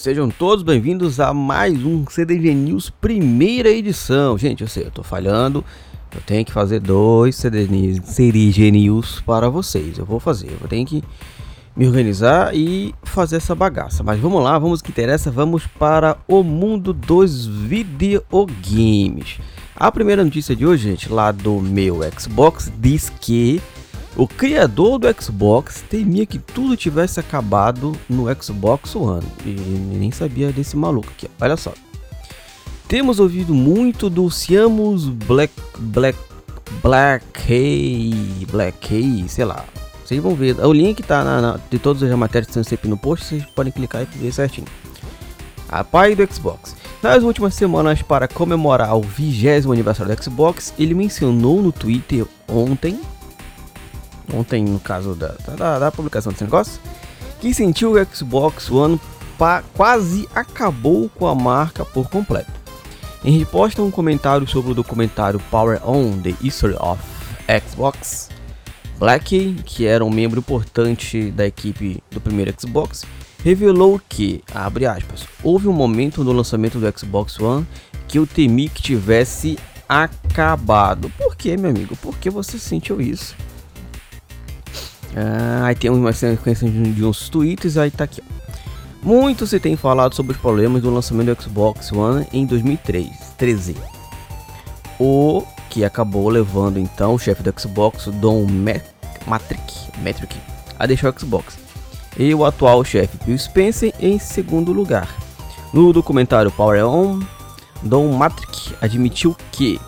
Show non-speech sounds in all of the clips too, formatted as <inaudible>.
Sejam todos bem-vindos a mais um CDG News primeira edição. Gente, eu sei, eu tô falhando. Eu tenho que fazer dois CDG News para vocês. Eu vou fazer, eu tenho que me organizar e fazer essa bagaça. Mas vamos lá, vamos que interessa, vamos para o mundo dos videogames. A primeira notícia de hoje, gente, lá do meu Xbox, diz que o criador do Xbox temia que tudo tivesse acabado no Xbox One. E nem sabia desse maluco aqui. Olha só. Temos ouvido muito do Siamus Black Black Black Hay, Black Hay, sei lá. Vocês vão ver. O link tá na, na de todas as matérias que estão sempre no post, vocês podem clicar e ver certinho. A pai do Xbox. Nas últimas semanas, para comemorar o 20 aniversário do Xbox, ele mencionou no Twitter ontem, ontem no caso da, da, da publicação desse negócio, que sentiu o Xbox One quase acabou com a marca por completo. Em resposta a um comentário sobre o documentário Power On The History of Xbox, Black, que era um membro importante da equipe do primeiro Xbox, revelou que, abre aspas, houve um momento no lançamento do Xbox One que eu temi que tivesse acabado. Por que, meu amigo? Por que você sentiu isso? Ah, aí tem uma sequência de uns tweets, aí tá aqui. Muito se tem falado sobre os problemas do lançamento do Xbox One em 2013. O que acabou levando então o chefe do Xbox, Don Matrick, Matrick, a deixar o Xbox. E o atual chefe Bill Spencer em segundo lugar. No documentário Power On, Don Matrick admitiu que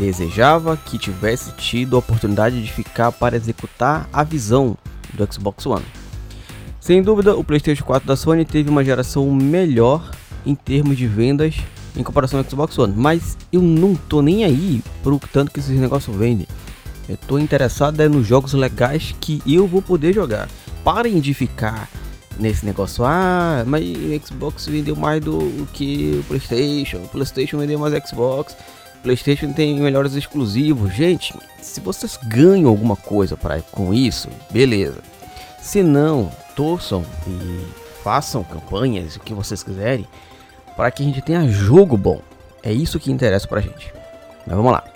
desejava que tivesse tido a oportunidade de ficar para executar a visão do Xbox One. Sem dúvida, o PlayStation 4 da Sony teve uma geração melhor em termos de vendas em comparação ao Xbox One, mas eu não tô nem aí pro tanto que esses negócios vendem. Eu tô interessado é nos jogos legais que eu vou poder jogar. Parem de ficar nesse negócio, ah, mas o Xbox vendeu mais do que o PlayStation, o PlayStation vendeu mais Xbox. PlayStation tem melhores exclusivos. Gente, se vocês ganham alguma coisa para com isso, beleza. Se não, torçam e façam campanhas, o que vocês quiserem, para que a gente tenha jogo bom. É isso que interessa pra gente. Mas vamos lá.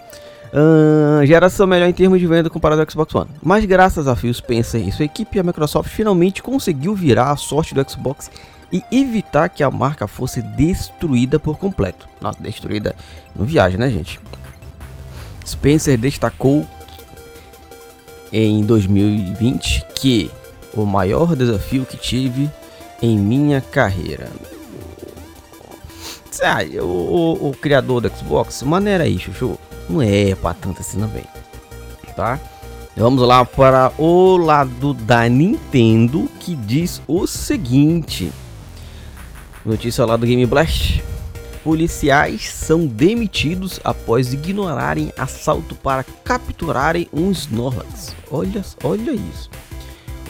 Geração melhor em termos de venda comparado ao Xbox One. Mas graças a Phil Spencer e sua equipe, a Microsoft finalmente conseguiu virar a sorte do Xbox e evitar que a marca fosse destruída por completo. Nossa, destruída no viagem, né, gente? Spencer destacou em 2020 que o maior desafio que tive em minha carreira. Ah, o, o, o, criador do Xbox, maneira aí, chuchu. Não é pra tanto assim também. Tá? Vamos lá para o lado da Nintendo que diz o seguinte. Notícia lá do Game Blast. Policiais são demitidos após ignorarem assalto para capturarem um Snorlax. Olha, olha isso.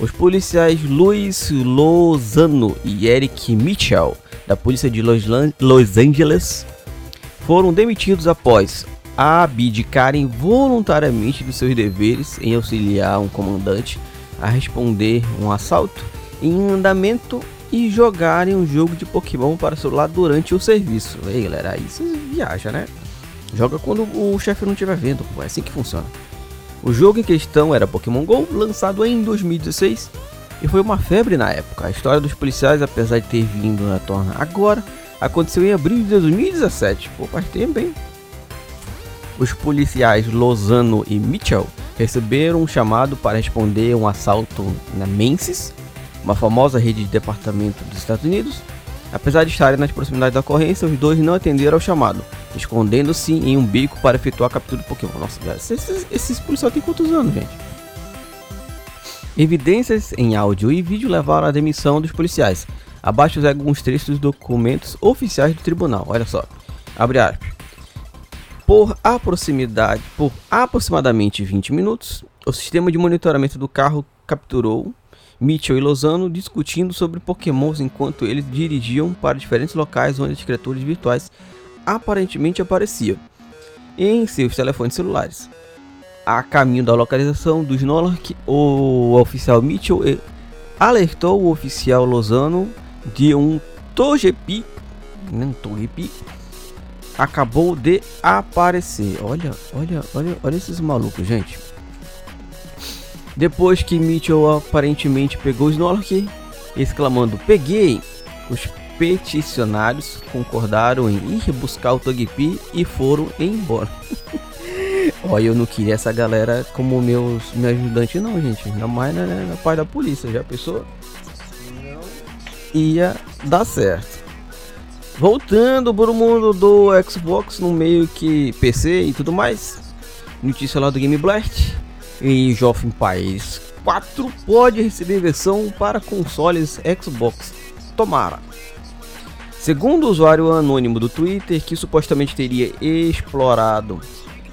Os policiais Luiz Lozano e Eric Mitchell, da polícia de Los, Los Angeles, foram demitidos após abdicarem voluntariamente dos seus deveres em auxiliar um comandante a responder um assalto em andamento e jogarem um jogo de Pokémon para celular durante o serviço. Ei galera, você viaja, né? Joga quando o chefe não estiver vendo, é assim que funciona. O jogo em questão era Pokémon GO, lançado em 2016 e foi uma febre na época. A história dos policiais, apesar de ter vindo na torna agora, aconteceu em abril de 2017. Pô, faz tempo, hein? Os policiais Lozano e Mitchell receberam um chamado para responder um assalto na Menses, uma famosa rede de departamento dos Estados Unidos. Apesar de estarem nas proximidades da ocorrência, os dois não atenderam ao chamado escondendo-se em um bico para efetuar a captura do Pokémon. Nossa, esses, esses policiais têm quantos anos, gente? Evidências em áudio e vídeo levaram à demissão dos policiais. Abaixo alguns trechos dos documentos oficiais do tribunal. Olha só. Abre aspas. Por aproximidade, por aproximadamente 20 minutos, o sistema de monitoramento do carro capturou Mitchell e Lozano discutindo sobre pokémons enquanto eles dirigiam para diferentes locais onde as criaturas virtuais aparentemente aparecia em seus telefones celulares. A caminho da localização dos Snorlax, o oficial Mitchell alertou o oficial Lozano de um Togepi, não Togepi, acabou de aparecer. Olha, olha, olha, olha esses malucos, gente. Depois que Mitchell aparentemente pegou o Snorlax, exclamando: Peguei! Os peticionários concordaram em ir buscar o Togepi e foram embora. <laughs> Olha, eu não queria essa galera como meus, meu ajudante não, gente. Ainda mais né, na parte da polícia. Já pensou? Não ia dar certo. Voltando para o mundo do Xbox no meio que PC e tudo mais. Notícia lá do Game Blast. E Joffin País 4 pode receber versão para consoles Xbox. Tomara. Segundo o usuário anônimo do Twitter, que supostamente teria explorado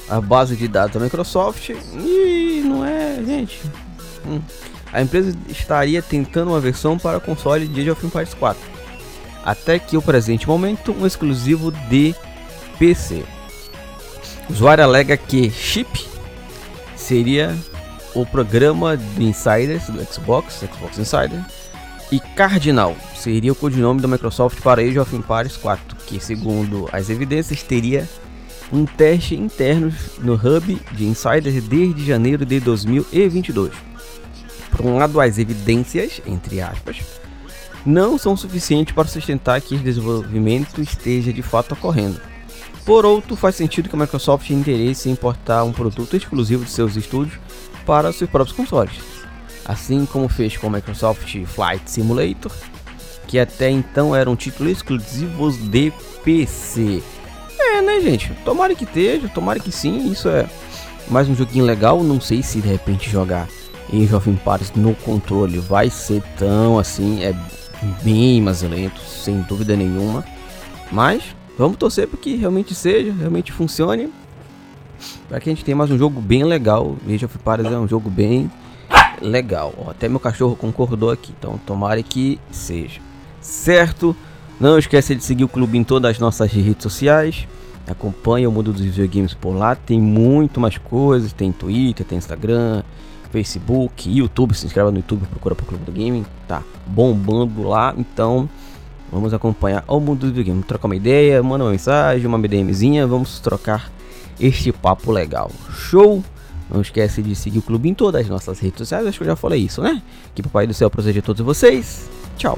a base de dados da Microsoft, e não é, gente. Hum. A empresa estaria tentando uma versão para console de Age of Empires 4 até que o presente momento um exclusivo de PC. O usuário alega que Chip seria o programa de Insiders do Xbox, Xbox Insider, e Cardinal seria o codinome da Microsoft para Age of Empires 4, que segundo as evidências teria um teste interno no hub de Insiders desde janeiro de 2022. Por um lado, as evidências, entre aspas, não são suficientes para sustentar que o desenvolvimento esteja de fato ocorrendo. Por outro, faz sentido que a Microsoft tenha interesse em importar um produto exclusivo de seus estúdios para seus próprios consoles, assim como fez com o Microsoft Flight Simulator, que até então era um título exclusivo de PC. É, né, gente? Tomara que esteja, tomara que sim, isso é mais um joguinho legal. Não sei se de repente jogar em Jovem Pares no controle vai ser tão assim, é bem mais lento, sem dúvida nenhuma. Mas vamos torcer para que realmente seja, realmente funcione. Para que a gente tenha mais um jogo bem legal. Age of Paris é um jogo bem legal. Até meu cachorro concordou aqui, então tomara que seja. Certo? Não esqueça de seguir o clube em todas as nossas redes sociais. Acompanhe o mundo dos videogames por lá. Tem muito mais coisas. Tem Twitter, tem Instagram, Facebook, YouTube, se inscreva no YouTube, procura pro Clube do Gaming, tá bombando lá, então vamos acompanhar o mundo do videogame, trocar uma ideia, manda uma mensagem, uma BDMzinha, vamos trocar este papo legal. Show! Não esquece de seguir o clube em todas as nossas redes sociais, acho que eu já falei isso, né? Que Papai do Céu proteja todos vocês. Tchau!